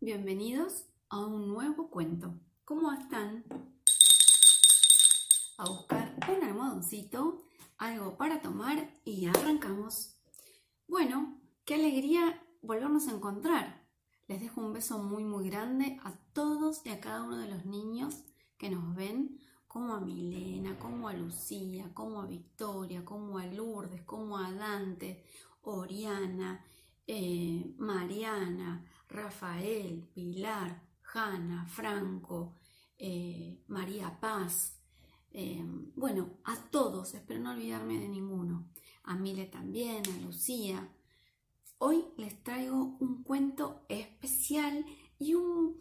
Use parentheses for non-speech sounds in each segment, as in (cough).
Bienvenidos a un nuevo cuento. ¿Cómo están? A buscar un almohadoncito, algo para tomar y arrancamos. Bueno, qué alegría volvernos a encontrar. Les dejo un beso muy muy grande a todos y a cada uno de los niños que nos ven, como a Milena, como a Lucía, como a Victoria, como a Lourdes, como a Dante, Oriana, eh, Mariana, Rafael, Pilar, Hanna, Franco, eh, María Paz, eh, bueno, a todos, espero no olvidarme de ninguno, a Mile también, a Lucía. Hoy les traigo un cuento especial y un,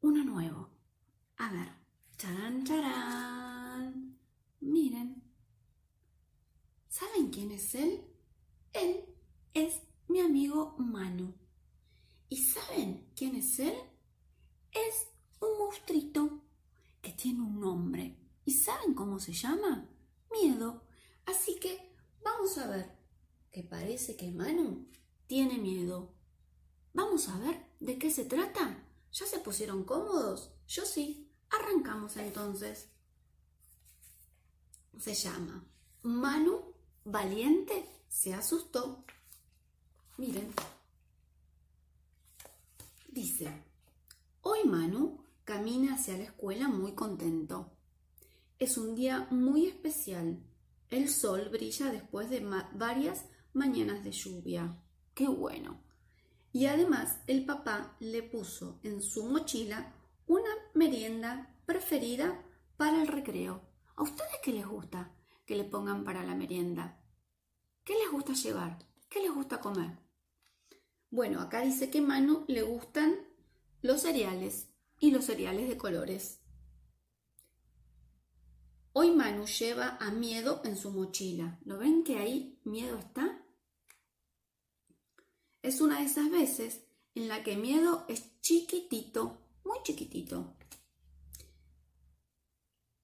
uno nuevo. A ver, charán, charán. Miren, ¿saben quién es él? Él es mi amigo Manu. ¿Y saben quién es él? Es un monstruito que tiene un nombre. ¿Y saben cómo se llama? Miedo. Así que vamos a ver que parece que Manu tiene miedo. Vamos a ver de qué se trata. ¿Ya se pusieron cómodos? Yo sí. Arrancamos entonces. Se llama Manu Valiente se asustó. Miren. Dice, hoy Manu camina hacia la escuela muy contento. Es un día muy especial. El sol brilla después de varias mañanas de lluvia. ¡Qué bueno! Y además el papá le puso en su mochila una merienda preferida para el recreo. ¿A ustedes qué les gusta que le pongan para la merienda? ¿Qué les gusta llevar? ¿Qué les gusta comer? Bueno, acá dice que Manu le gustan los cereales y los cereales de colores. Hoy Manu lleva a Miedo en su mochila. ¿Lo ven que ahí Miedo está? Es una de esas veces en la que Miedo es chiquitito, muy chiquitito,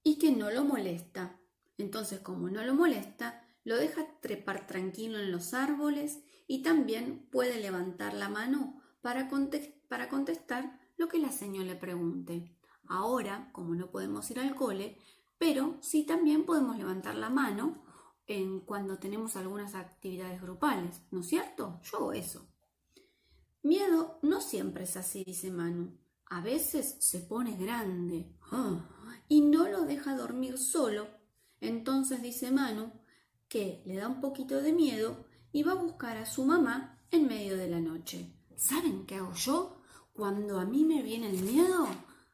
y que no lo molesta. Entonces, como no lo molesta, lo deja trepar tranquilo en los árboles y también puede levantar la mano para, contestar lo que la señora le pregunte. Ahora, como no podemos ir al cole, pero sí también podemos levantar la mano en cuando tenemos algunas actividades grupales, ¿no es cierto? Yo hago eso. Miedo no siempre es así, dice Manu. A veces se pone grande (gasps) y no lo deja dormir solo. Entonces dice Manu, que le da un poquito de miedo y va a buscar a su mamá en medio de la noche. ¿Saben qué hago yo? Cuando a mí me viene el miedo,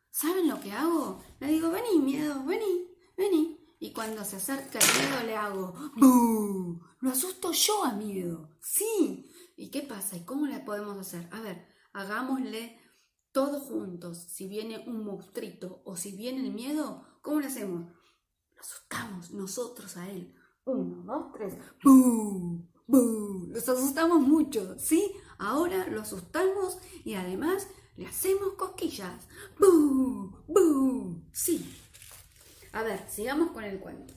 ¿saben lo que hago? Le digo, vení, miedo, vení, vení. Y cuando se acerca el miedo le hago, ¡Bú! Lo asusto yo a miedo. Sí. ¿Y qué pasa? ¿Y cómo le podemos hacer? A ver, hagámosle todos juntos. Si viene un monstruito o si viene el miedo, ¿cómo le hacemos? Lo asustamos nosotros a él. Uno, dos, tres. ¡Bú! ¡Bú! Los asustamos mucho, ¿sí? Ahora lo asustamos y además le hacemos cosquillas. ¡Bú! ¡Bú! Sí. A ver, sigamos con el cuento.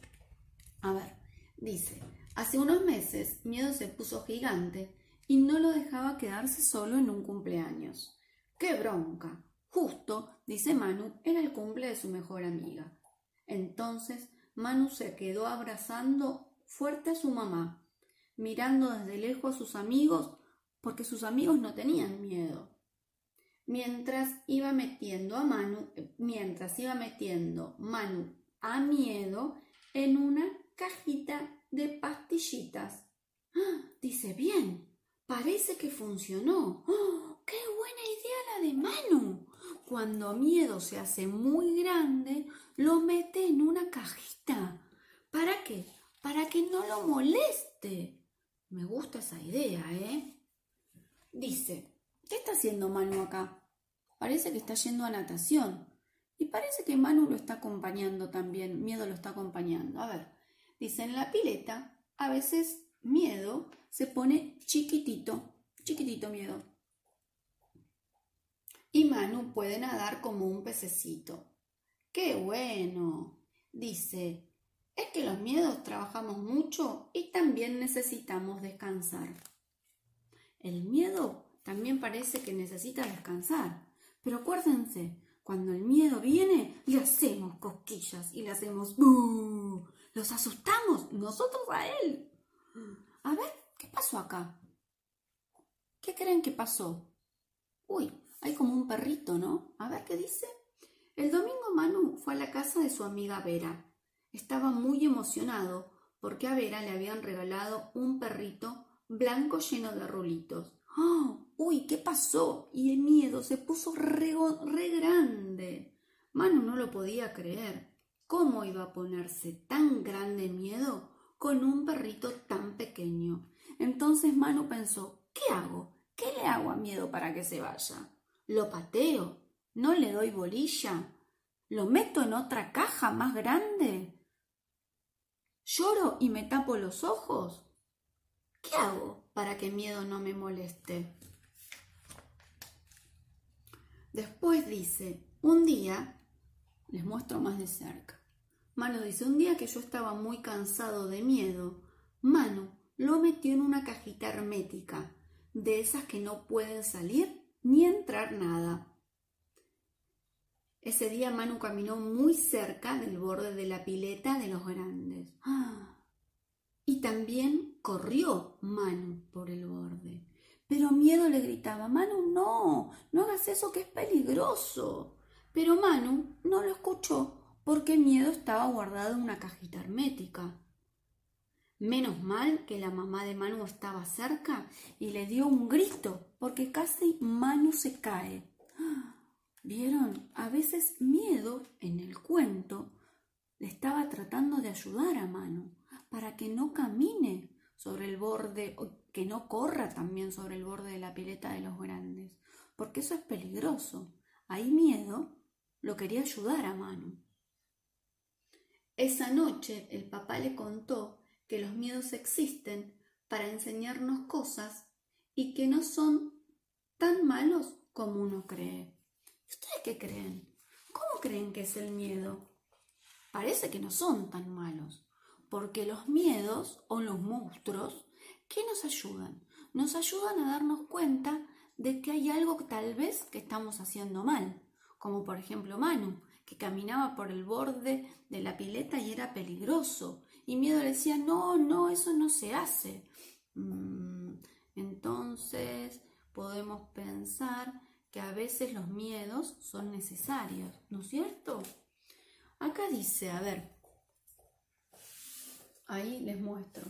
A ver, dice, hace unos meses Miedo se puso gigante y no lo dejaba quedarse solo en un cumpleaños. ¡Qué bronca! Justo, dice Manu, era el cumple de su mejor amiga. Entonces Manu se quedó abrazando fuerte a su mamá, mirando desde lejos a sus amigos, porque sus amigos no tenían miedo. Mientras iba metiendo a Manu, mientras iba metiendo Manu a miedo en una cajita de pastillitas. ¡Ah! Dice bien, parece que funcionó. ¡Oh! ¡Qué buena idea la de Manu! Cuando miedo se hace muy grande, lo mete en una cajita. ¿Para qué? Para que no lo moleste. Me gusta esa idea, ¿eh? Dice, ¿qué está haciendo Manu acá? Parece que está yendo a natación. Y parece que Manu lo está acompañando también. Miedo lo está acompañando. A ver, dice, en la pileta, a veces miedo se pone chiquitito. Chiquitito miedo. Y Manu puede nadar como un pececito. ¡Qué bueno! Dice, es que los miedos trabajamos mucho y también necesitamos descansar. El miedo también parece que necesita descansar. Pero acuérdense, cuando el miedo viene, le hacemos cosquillas y le hacemos ¡Bú! Los asustamos nosotros a él. A ver, ¿qué pasó acá? ¿Qué creen que pasó? Uy, hay como un perrito, ¿no? A ver qué dice. El domingo Manu fue a la casa de su amiga Vera. Estaba muy emocionado porque a Vera le habían regalado un perrito blanco lleno de rulitos. ¡Oh! ¡Uy! ¿Qué pasó? Y el miedo se puso re, re grande. Manu no lo podía creer. ¿Cómo iba a ponerse tan grande miedo con un perrito tan pequeño? Entonces Manu pensó, ¿qué hago? ¿Qué le hago a miedo para que se vaya? ¿Lo pateo? ¿No le doy bolilla? ¿Lo meto en otra caja más grande? ¿Lloro y me tapo los ojos? ¿Qué hago para que miedo no me moleste? Después dice, un día, les muestro más de cerca. Manu dice, un día que yo estaba muy cansado de miedo, Manu lo metió en una cajita hermética, de esas que no pueden salir ni entrar nada. Ese día Manu caminó muy cerca del borde de la pileta de los grandes. (gasps) Y también corrió Manu por el borde. Pero Miedo le gritaba, Manu, no, no hagas eso que es peligroso. Pero Manu no lo escuchó porque Miedo estaba guardado en una cajita hermética. Menos mal que la mamá de Manu estaba cerca y le dio un grito porque casi Manu se cae. ¿Vieron? A veces miedo en el cuento le estaba tratando de ayudar a Manu para que no camine sobre el borde, que no corra también sobre el borde de la pileta de los grandes, porque eso es peligroso. Ahí miedo lo quería ayudar a Manu. Esa noche el papá le contó que los miedos existen para enseñarnos cosas y que no son tan malos como uno cree. ¿Ustedes qué creen? ¿Cómo creen que es el miedo? Parece que no son tan malos, porque los miedos o los monstruos, ¿qué nos ayudan? Nos ayudan a darnos cuenta de que hay algo tal vez que estamos haciendo mal, como por ejemplo Manu, que caminaba por el borde de la pileta y era peligroso, y Miedo le decía, no, no, eso no se hace. Mm, entonces podemos pensar que a veces los miedos son necesarios, ¿no es cierto? Acá dice, a ver, ahí les muestro,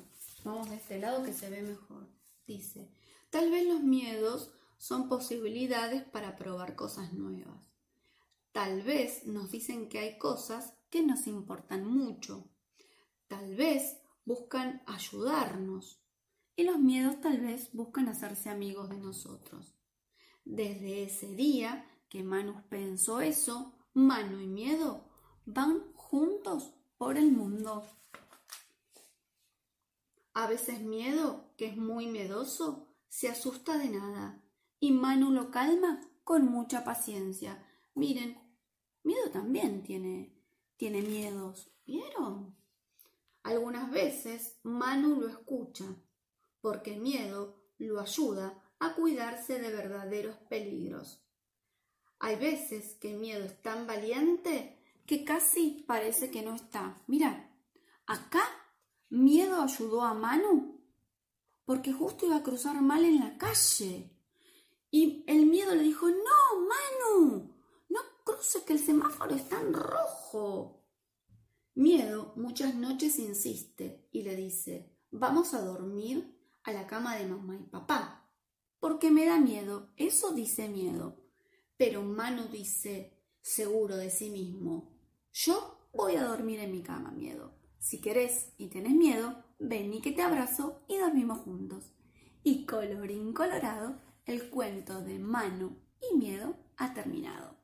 vamos de este lado que se ve mejor. Dice, tal vez los miedos son posibilidades para probar cosas nuevas. Tal vez nos dicen que hay cosas que nos importan mucho. Tal vez buscan ayudarnos. Y los miedos tal vez buscan hacerse amigos de nosotros. Desde ese día que Manu pensó eso, Manu y Miedo van juntos por el mundo. A veces Miedo, que es muy miedoso, se asusta de nada y Manu lo calma con mucha paciencia. Miren, Miedo también tiene, tiene miedos, ¿vieron? Algunas veces Manu lo escucha, porque Miedo lo ayuda a cuidarse de verdaderos peligros. Hay veces que Miedo es tan valiente que casi parece que no está. Mira, acá Miedo ayudó a Manu porque justo iba a cruzar mal en la calle. Y el miedo le dijo, no, Manu, cruce que el semáforo está en rojo. Miedo muchas noches insiste y le dice, vamos a dormir a la cama de mamá y papá, porque me da miedo, eso dice miedo. Pero Manu dice, seguro de sí mismo, yo voy a dormir en mi cama, miedo. Si querés y tenés miedo, ven y que te abrazo y dormimos juntos. Y colorín colorado, el cuento de Manu y miedo ha terminado.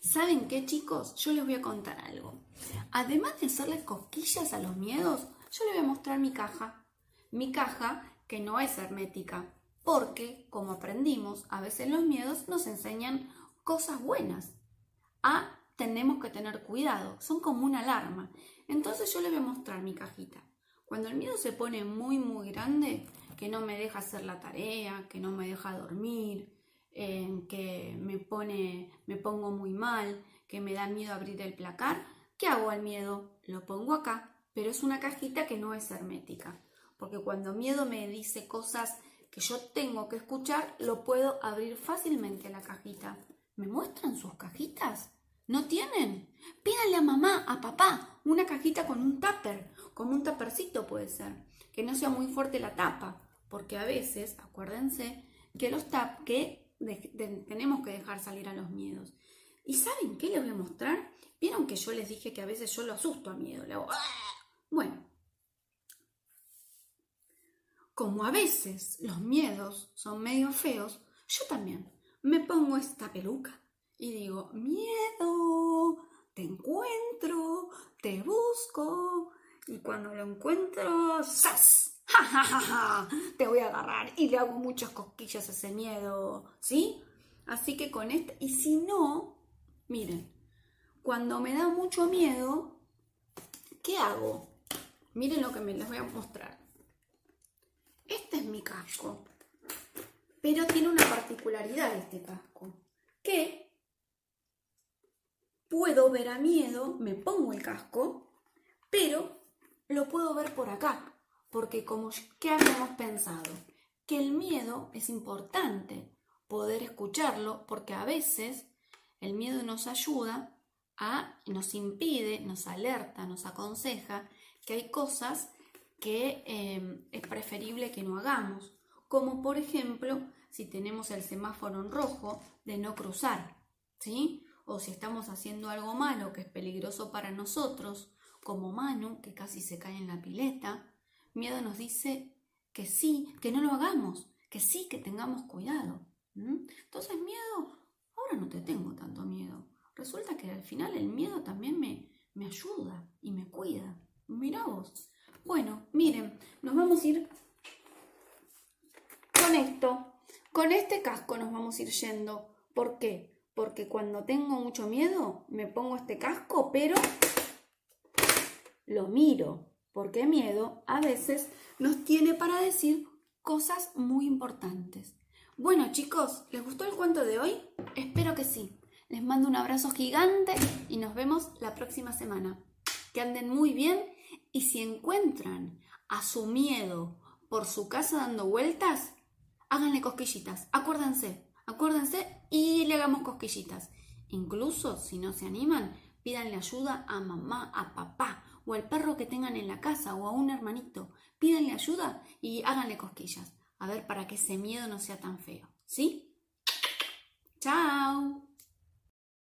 ¿Saben qué, chicos? Yo les voy a contar algo. Además de hacerles cosquillas a los miedos, yo les voy a mostrar mi caja. Mi caja que no es hermética, porque, como aprendimos, a veces los miedos nos enseñan cosas buenas. Ah, tenemos que tener cuidado, son como una alarma. Entonces yo les voy a mostrar mi cajita. Cuando el miedo se pone muy, muy grande, que no me deja hacer la tarea, que no me deja dormir, que me pone, me pongo muy mal, que me da miedo abrir el placar, ¿qué hago al miedo? Lo pongo acá, pero es una cajita que no es hermética, porque cuando miedo me dice cosas que yo tengo que escuchar, lo puedo abrir fácilmente la cajita. ¿Me muestran sus cajitas? ¿No tienen? Pídanle a mamá, a papá, una cajita con un tupper, como un tapercito puede ser, que no sea muy fuerte la tapa, porque a veces, acuérdense, que los tap, que tenemos que dejar salir a los miedos. ¿Y saben qué les voy a mostrar? Vieron que yo les dije que a veces yo lo asusto a miedo, ¡Ah! bueno, como a veces los miedos son medio feos, yo también me pongo esta peluca y digo, miedo, te encuentro, te busco, y cuando lo encuentro, ¡zas! (laughs) ¡Ja, ja, ja, ja! Te voy a agarrar y le hago muchas cosquillas a ese miedo, ¿sí? Así que con este, y si no, miren, cuando me da mucho miedo, ¿qué hago? Miren lo que me les voy a mostrar. Este es mi casco, pero tiene una particularidad este casco, que puedo ver a miedo, me pongo el casco, pero lo puedo ver por acá, porque como ¿qué habíamos pensado? Que el miedo es importante poder escucharlo, porque a veces el miedo nos ayuda a, nos impide, nos alerta, nos aconseja que hay cosas que em, es preferible que no hagamos, como por ejemplo si tenemos el semáforo en rojo de no cruzar, ¿sí? O si estamos haciendo algo malo que es peligroso para nosotros, como Manu, que casi se cae en la pileta, miedo nos dice que sí, que no lo hagamos, que sí, que tengamos cuidado. Entonces, miedo, ahora no te tengo tanto miedo. Resulta que al final el miedo también me, me ayuda y me cuida. Mirá vos. Bueno, miren, nos vamos a ir con esto. Con este casco nos vamos a ir yendo. ¿Por qué? Porque cuando tengo mucho miedo me pongo este casco, pero lo miro, porque miedo a veces nos tiene para decir cosas muy importantes. Bueno chicos, ¿les gustó el cuento de hoy? Espero que sí. Les mando un abrazo gigante y nos vemos la próxima semana. Que anden muy bien y si encuentran a su miedo por su casa dando vueltas, háganle cosquillitas. Acuérdense, acuérdense y le hagamos cosquillitas. Incluso si no se animan, pídanle ayuda a mamá, a papá o al perro que tengan en la casa o a un hermanito. Pídanle ayuda y háganle cosquillas. A ver, para que ese miedo no sea tan feo. ¿Sí? ¡Chao!